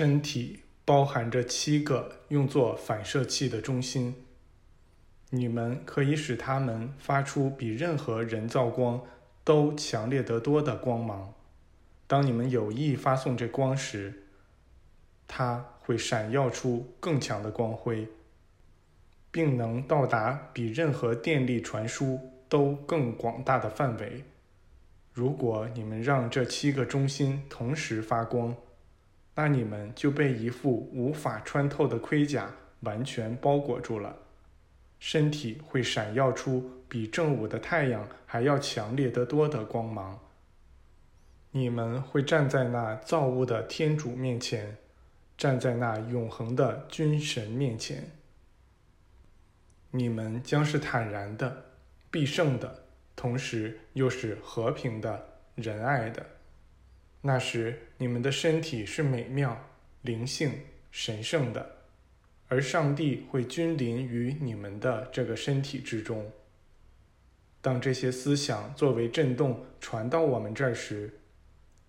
身体包含着七个用作反射器的中心，你们可以使它们发出比任何人造光都强烈得多的光芒。当你们有意发送这光时，它会闪耀出更强的光辉，并能到达比任何电力传输都更广大的范围。如果你们让这七个中心同时发光，那你们就被一副无法穿透的盔甲完全包裹住了，身体会闪耀出比正午的太阳还要强烈得多的光芒。你们会站在那造物的天主面前，站在那永恒的君神面前。你们将是坦然的、必胜的，同时又是和平的、仁爱的。那时，你们的身体是美妙、灵性、神圣的，而上帝会君临于你们的这个身体之中。当这些思想作为震动传到我们这儿时，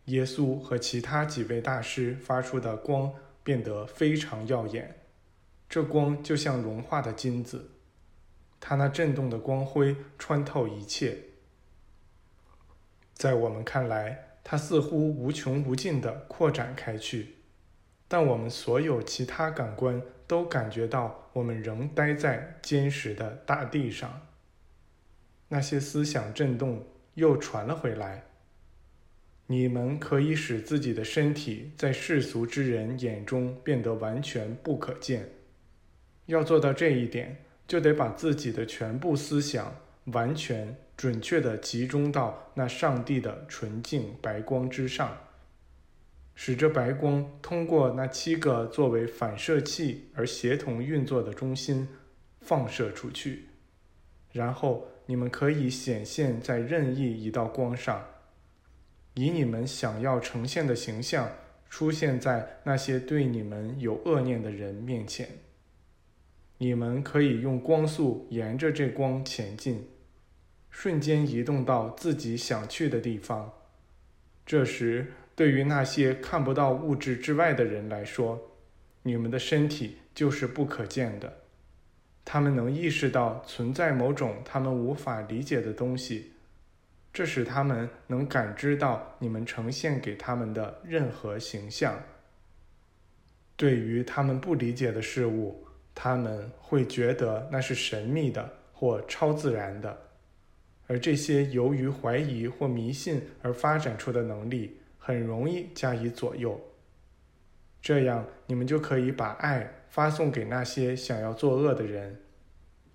耶稣和其他几位大师发出的光变得非常耀眼，这光就像融化的金子，它那震动的光辉穿透一切。在我们看来，它似乎无穷无尽地扩展开去，但我们所有其他感官都感觉到我们仍待在坚实的大地上。那些思想震动又传了回来。你们可以使自己的身体在世俗之人眼中变得完全不可见。要做到这一点，就得把自己的全部思想完全准确地集中到那上帝的纯净白光之上，使这白光通过那七个作为反射器而协同运作的中心放射出去。然后，你们可以显现在任意一道光上。以你们想要呈现的形象出现在那些对你们有恶念的人面前。你们可以用光速沿着这光前进，瞬间移动到自己想去的地方。这时，对于那些看不到物质之外的人来说，你们的身体就是不可见的。他们能意识到存在某种他们无法理解的东西。这使他们能感知到你们呈现给他们的任何形象。对于他们不理解的事物，他们会觉得那是神秘的或超自然的，而这些由于怀疑或迷信而发展出的能力，很容易加以左右。这样，你们就可以把爱发送给那些想要作恶的人，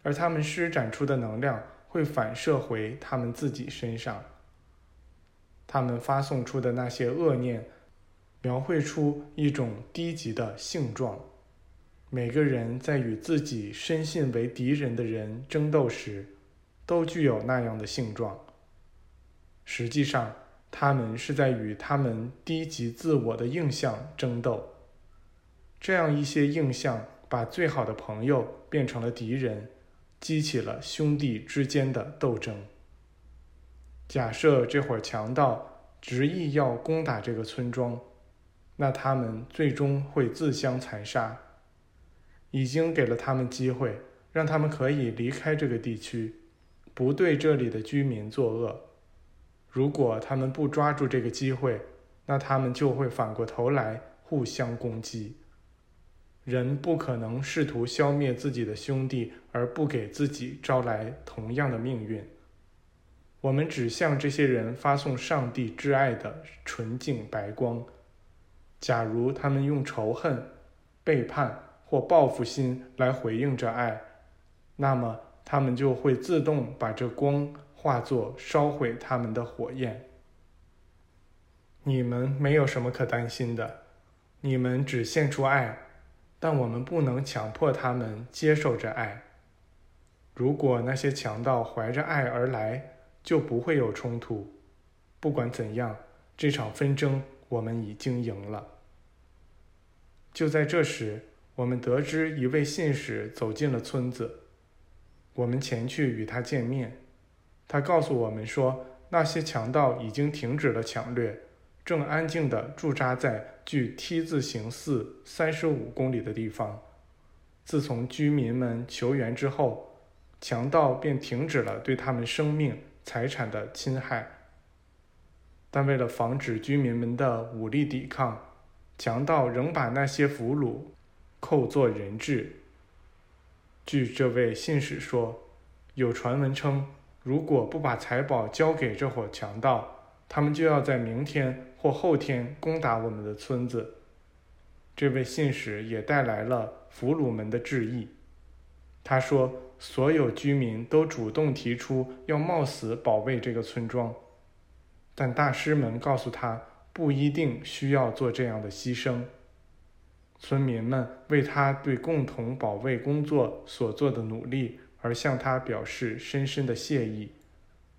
而他们施展出的能量。会反射回他们自己身上。他们发送出的那些恶念，描绘出一种低级的性状。每个人在与自己深信为敌人的人争斗时，都具有那样的性状。实际上，他们是在与他们低级自我的印象争斗。这样一些印象把最好的朋友变成了敌人。激起了兄弟之间的斗争。假设这伙强盗执意要攻打这个村庄，那他们最终会自相残杀。已经给了他们机会，让他们可以离开这个地区，不对这里的居民作恶。如果他们不抓住这个机会，那他们就会反过头来互相攻击。人不可能试图消灭自己的兄弟而不给自己招来同样的命运。我们只向这些人发送上帝挚爱的纯净白光。假如他们用仇恨、背叛或报复心来回应这爱，那么他们就会自动把这光化作烧毁他们的火焰。你们没有什么可担心的，你们只献出爱。但我们不能强迫他们接受这爱。如果那些强盗怀着爱而来，就不会有冲突。不管怎样，这场纷争我们已经赢了。就在这时，我们得知一位信使走进了村子，我们前去与他见面。他告诉我们说，那些强盗已经停止了抢掠，正安静地驻扎在距 T 字形寺三十五公里的地方。自从居民们求援之后，强盗便停止了对他们生命财产的侵害。但为了防止居民们的武力抵抗，强盗仍把那些俘虏扣作人质。据这位信使说，有传闻称，如果不把财宝交给这伙强盗，他们就要在明天或后天攻打我们的村子。这位信使也带来了俘虏们的致意。他说，所有居民都主动提出要冒死保卫这个村庄，但大师们告诉他，不一定需要做这样的牺牲。村民们为他对共同保卫工作所做的努力而向他表示深深的谢意，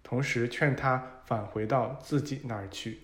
同时劝他返回到自己那儿去。